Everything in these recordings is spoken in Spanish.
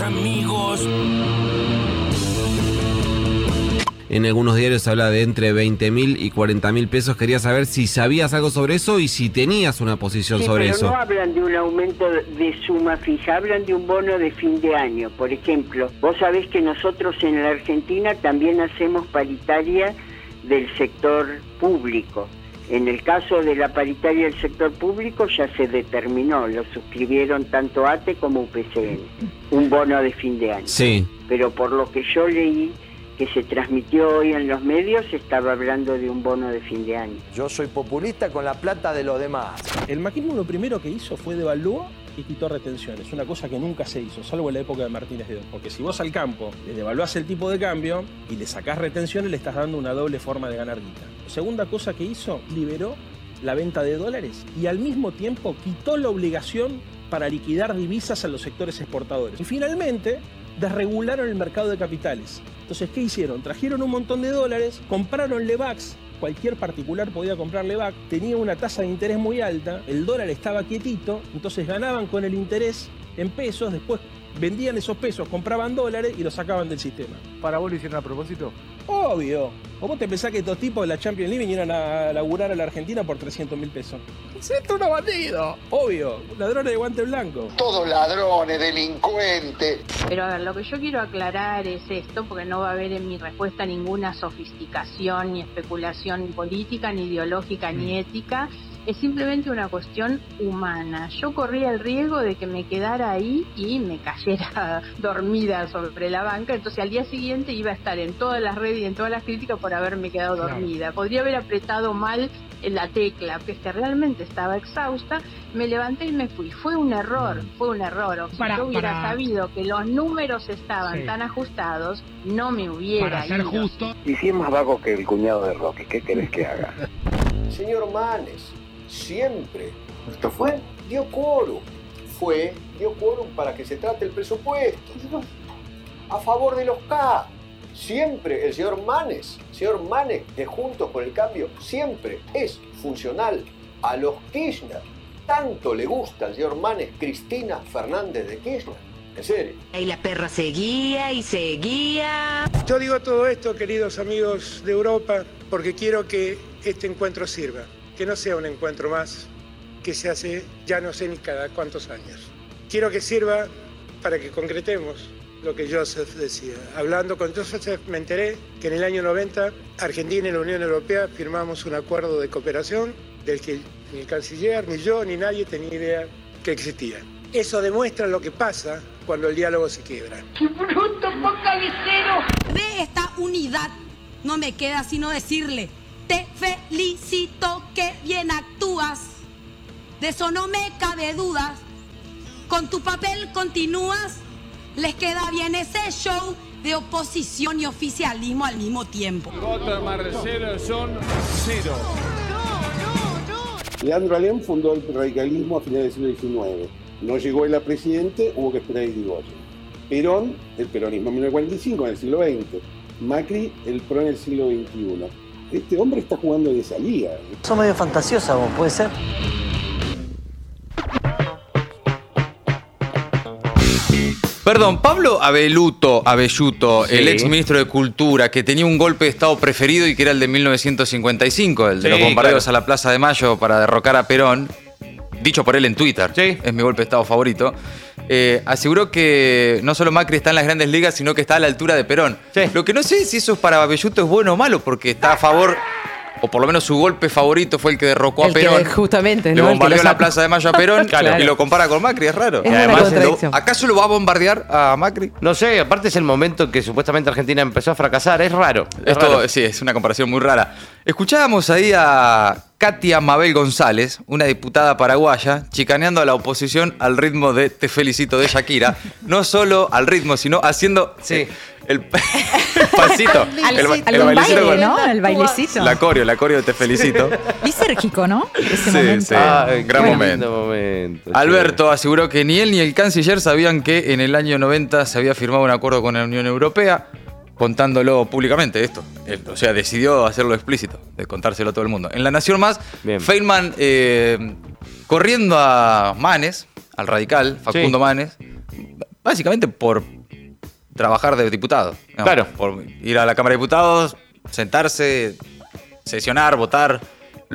amigos. En algunos diarios se habla de entre 20 mil y 40 mil pesos. Quería saber si sabías algo sobre eso y si tenías una posición Sí, sobre pero eso. no hablan de un aumento de suma fija, hablan de un bono de fin de año. Por ejemplo, vos sabés que nosotros en la Argentina también hacemos paritaria del sector público. En el caso de la paritaria del sector público ya se determinó, lo suscribieron tanto ATE como UPCN, un bono de fin de año. Sí. Pero por lo que yo leí que se transmitió hoy en los medios, estaba hablando de un bono de fin de año. Yo soy populista con la plata de los demás. El macrismo lo primero que hizo fue devaluó y quitó retenciones, una cosa que nunca se hizo, salvo en la época de Martínez de Oz. Porque si vos al campo le devaluás el tipo de cambio y le sacás retenciones, le estás dando una doble forma de ganar guita. Segunda cosa que hizo, liberó la venta de dólares y al mismo tiempo quitó la obligación para liquidar divisas a los sectores exportadores. Y finalmente desregularon el mercado de capitales. Entonces, ¿qué hicieron? Trajeron un montón de dólares, compraron Levax, cualquier particular podía comprar Levax, tenía una tasa de interés muy alta, el dólar estaba quietito, entonces ganaban con el interés en pesos, después vendían esos pesos, compraban dólares y los sacaban del sistema. ¿Para vos lo hicieron a propósito? Obvio. ¿O vos te pensás que estos tipos de la Champions League vinieron a laburar a la Argentina por 300 mil pesos? ¡Esto es un bandido! Obvio. Ladrones de guante blanco. Todos ladrones, delincuentes. Pero a ver, lo que yo quiero aclarar es esto, porque no va a haber en mi respuesta ninguna sofisticación, ni especulación política, ni ideológica, ni ética. Es simplemente una cuestión humana. Yo corría el riesgo de que me quedara ahí y me cayera dormida sobre la banca, entonces al día siguiente iba a estar en todas las redes y en todas las críticas por haberme quedado Claro. dormida. Podría haber apretado mal en la tecla, que es que realmente estaba exhausta, me levanté y me fui. Fue un error, fue un error. O si Para- yo hubiera para- sabido que los números estaban Sí. tan ajustados, no me hubiera Para ser ido. justo, Y si es más vago que el cuñado de Rocky, ¿qué querés que haga? Señor Manes, siempre ¿Esto fue? dio quórum. Fue, dio quórum para que se trate el presupuesto. A favor de los K. Siempre el señor Manes, señor Manes de Juntos por el Cambio, siempre es funcional a los Kirchner. Tanto le gusta al señor Manes Cristina Fernández de Kirchner. En serio. Y la perra seguía y seguía. Yo digo todo esto, queridos amigos de Europa, porque quiero que este encuentro sirva, que no sea un encuentro más que se hace ya no sé ni cada cuántos años. Quiero que sirva para que concretemos lo que Joseph decía. Hablando con Joseph me enteré que en el año 90 Argentina y la Unión Europea firmamos un acuerdo de cooperación del que ni el canciller, ni yo, ni nadie tenía idea que existía. Eso demuestra lo que pasa cuando el diálogo se quiebra. de esta unidad no me queda sino decirle, te felicito que bien actúas. De eso no me cabe dudas. Con tu papel continúas. Les queda bien ese show de oposición y oficialismo al mismo tiempo. Voto de Marcelo son cero. Leandro Alem fundó el radicalismo a finales del siglo XIX. No llegó él a presidente, hubo que esperar a Irigoyen. Perón, el peronismo en 1945, en el siglo XX. Macri, el PRO en el siglo XXI. Este hombre está jugando de salida. Sos medio fantasiosa vos, ¿puede ser? Perdón, Pablo Abeluto, Abelluto, Sí. el ex ministro de Cultura, que tenía un golpe de Estado preferido y que era el de 1955, el de Sí, los bombardeos claro. a la Plaza de Mayo para derrocar a Perón, dicho por él en Twitter, Sí. es mi golpe de Estado favorito, eh, aseguró que no solo Macri está en las grandes ligas, sino que está a la altura de Perón. Sí. Lo que no sé si eso es para Abelluto es bueno o malo, porque está a favor, o por lo menos su golpe favorito fue el que derrocó a El que Perón. justamente, Le ¿no? El que bombardeó la. Plaza de Mayo a Perón Claro. y lo compara con Macri, es raro. Es además. ¿Acaso lo va a bombardear a Macri? No sé, aparte es el momento que supuestamente Argentina empezó a fracasar. Es raro. es Esto raro. sí, es una comparación muy rara. Escuchábamos ahí a Katia Mabel González, una diputada paraguaya, chicaneando a la oposición al ritmo de Te felicito de Shakira. No solo al ritmo, sino haciendo Sí. el, el pasito. El, al el bailecito baile, ¿no? El bailecito. La coreo, la coreo de Te felicito. Lisérgico, ¿no? Ese Sí, momento. sí. Ay, gran momento, Alberto aseguró que ni él ni el canciller sabían que en el año 90 se había firmado un acuerdo con la Unión Europea, contándolo públicamente esto. Él, o sea, decidió hacerlo explícito, de contárselo a todo el mundo. En La Nación Más, Bien. Feynman eh, corriendo a Manes, al radical, Facundo Sí. Manes, básicamente por trabajar de diputado. Claro. Por ir a la Cámara de Diputados, sentarse, sesionar, votar.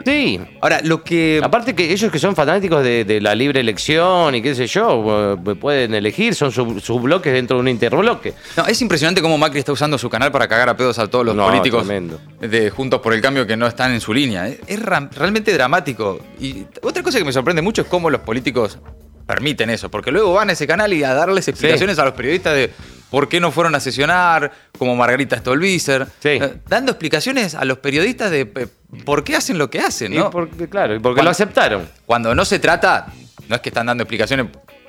Sí. Ahora, lo que. Aparte que ellos que son fanáticos de, de la libre elección y qué sé yo, eh, pueden elegir, son sus bloques dentro de un interbloque. No, es impresionante cómo Macri está usando su canal para cagar a pedos a todos los No, políticos tremendo. de Juntos por el Cambio que no están en su línea. Es, realmente dramático. Y otra cosa que me sorprende mucho es cómo los políticos permiten eso, porque luego van a ese canal y a darles explicaciones a los periodistas de por qué no fueron a sesionar, como Margarita Stolbizer, eh, dando explicaciones a los periodistas de eh, por qué hacen lo que hacen, Y ¿no? porque, claro, y porque lo aceptaron. Cuando no se trata, no es que están dando explicaciones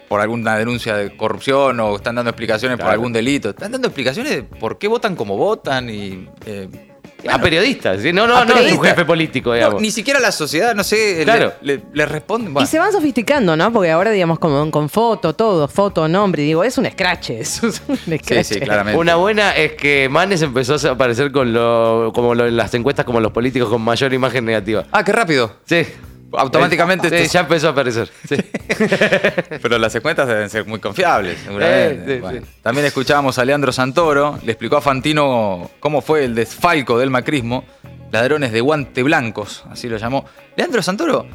por alguna denuncia de corrupción o están dando explicaciones por algún delito. Están dando explicaciones de por qué votan como votan y... eh, a periodistas, ¿sí? no, no, a no, es un jefe político, No, ni siquiera la sociedad, no sé, Claro. le, le- le responden. Y bueno. se van sofisticando, ¿no? Porque ahora, digamos, como con foto, todo, foto, nombre, digo, es un scratch, eso es un scratch. Una buena es que Manes empezó a aparecer con lo, como lo- en las encuestas como los políticos con mayor imagen negativa. Ah, qué rápido. Sí. Automáticamente Sí, ya empezó a aparecer. Sí. Pero las cuentas deben ser muy confiables, seguramente. Sí, Bueno. También escuchábamos a Leandro Santoro, le explicó a Fantino cómo fue el desfalco del macrismo, ladrones de guante blancos, así lo llamó. Leandro Santoro,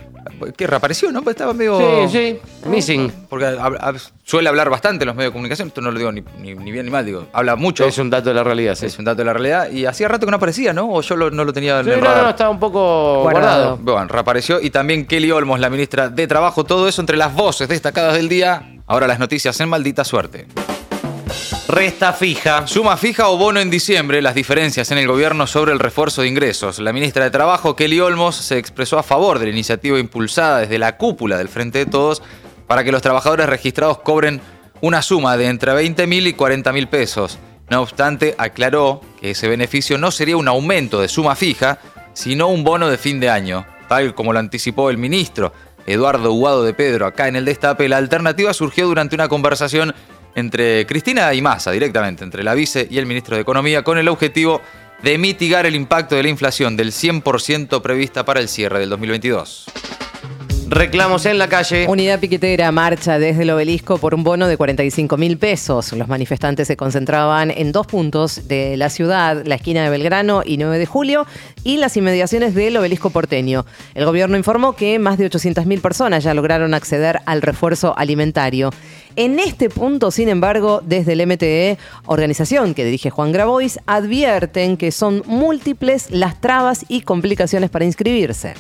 que reapareció, ¿no? Pues estaba medio... Sí, sí, missing. Porque hab- hab- suele hablar bastante en los medios de comunicación, esto no lo digo ni, ni- ni bien ni mal, digo, habla mucho. Es un dato de la realidad, sí. Es un dato de la realidad. Y hacía rato que no aparecía, ¿no? O yo lo- no lo tenía en Sí, el no, radar. no, estaba un poco guardado. Bueno, reapareció. Y también Kelly Olmos, la ministra de Trabajo. Todo eso entre las voces destacadas del día. Ahora las noticias en maldita suerte. Resta fija. Suma fija o bono en diciembre, las diferencias en el gobierno sobre el refuerzo de ingresos. La ministra de Trabajo, Kelly Olmos, se expresó a favor de la iniciativa impulsada desde la cúpula del Frente de Todos para que los trabajadores registrados cobren una suma de entre 20 mil y 40 mil pesos. No obstante, aclaró que ese beneficio no sería un aumento de suma fija, sino un bono de fin de año, tal como lo anticipó el ministro Eduardo Huado de Pedro acá en el Destape. La alternativa surgió durante una conversación entre Cristina y Massa, directamente, entre la vice y el ministro de Economía, con el objetivo de mitigar el impacto de la inflación del 100% prevista para el cierre del 2022. Reclamos en la calle. Unidad piquetera marcha desde el obelisco por un bono de 45 mil pesos. Los manifestantes se concentraban en dos puntos de la ciudad, la esquina de Belgrano y 9 de julio, y las inmediaciones del obelisco porteño. El gobierno informó que más de 800 mil personas ya lograron acceder al refuerzo alimentario. En este punto, sin embargo, desde el MTE, organización que dirige Juan Grabois, advierten que son múltiples las trabas y complicaciones para inscribirse.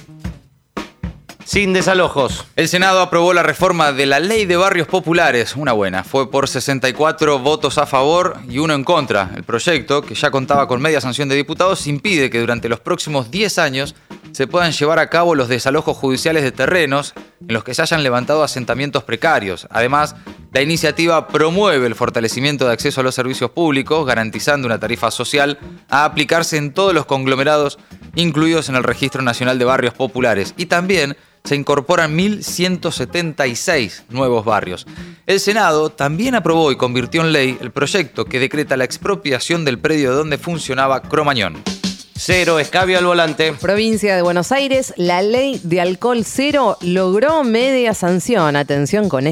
Sin desalojos. El Senado aprobó la reforma de la Ley de Barrios Populares, una buena. Fue por 64 votos a favor y uno en contra. El proyecto, que ya contaba con media sanción de diputados, impide que durante los próximos 10 años se puedan llevar a cabo los desalojos judiciales de terrenos en los que se hayan levantado asentamientos precarios. Además, la iniciativa promueve el fortalecimiento de acceso a los servicios públicos, garantizando una tarifa social a aplicarse en todos los conglomerados incluidos en el Registro Nacional de Barrios Populares. Y también se incorporan 1.176 nuevos barrios. El Senado también aprobó y convirtió en ley el proyecto que decreta la expropiación del predio donde funcionaba Cromañón. Cero, escabio al volante. Provincia de Buenos Aires, la ley de alcohol cero logró media sanción. Atención con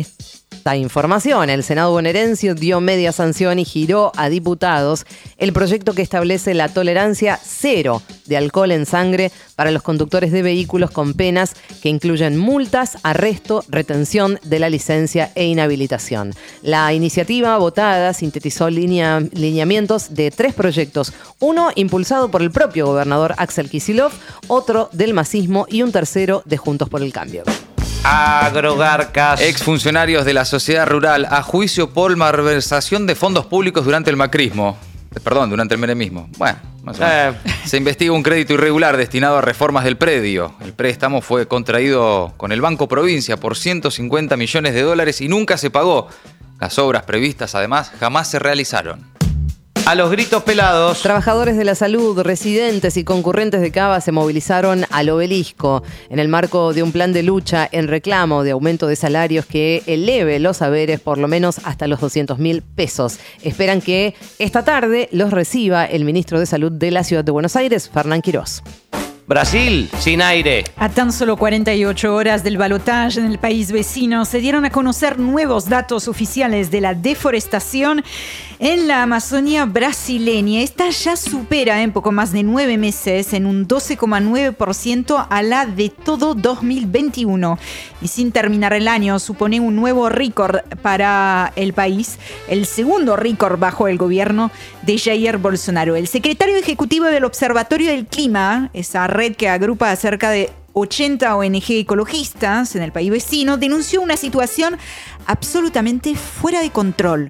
esta información. El Senado bonaerense dio media sanción y giró a diputados el proyecto que establece la tolerancia cero de alcohol en sangre para los conductores de vehículos con penas que incluyen multas, arresto, retención de la licencia e inhabilitación. La iniciativa votada sintetizó linea- lineamientos de tres proyectos, uno impulsado por el propio gobernador Axel Kisilov, otro del masismo y un tercero de Juntos por el Cambio. Agrogarcas. Exfuncionarios de la sociedad rural a juicio por malversación de fondos públicos durante el macrismo. Eh, Perdón, durante el menemismo. Bueno, más o menos. Se investiga un crédito irregular destinado a reformas del predio. El préstamo fue contraído con el Banco Provincia por 150 millones de dólares y nunca se pagó. Las obras previstas, además, jamás se realizaron. A los gritos pelados. Trabajadores de la salud, residentes y concurrentes de Cava se movilizaron al obelisco en el marco de un plan de lucha en reclamo de aumento de salarios que eleve los saberes por lo menos hasta los 200 mil pesos. Esperan que esta tarde los reciba el ministro de Salud de la Ciudad de Buenos Aires, Fernán Quirós. Brasil, sin aire. A tan solo 48 horas del balotaje en el país vecino, se dieron a conocer nuevos datos oficiales de la deforestación en la Amazonía brasileña. Esta ya supera en poco más de nueve meses, en un 12,9% a la de todo 2021. Y sin terminar el año, supone un nuevo récord para el país, el segundo récord bajo el gobierno de Jair Bolsonaro. El secretario ejecutivo del Observatorio del Clima, esa red que agrupa a cerca de 80 ONG ecologistas en el país vecino, denunció una situación absolutamente fuera de control.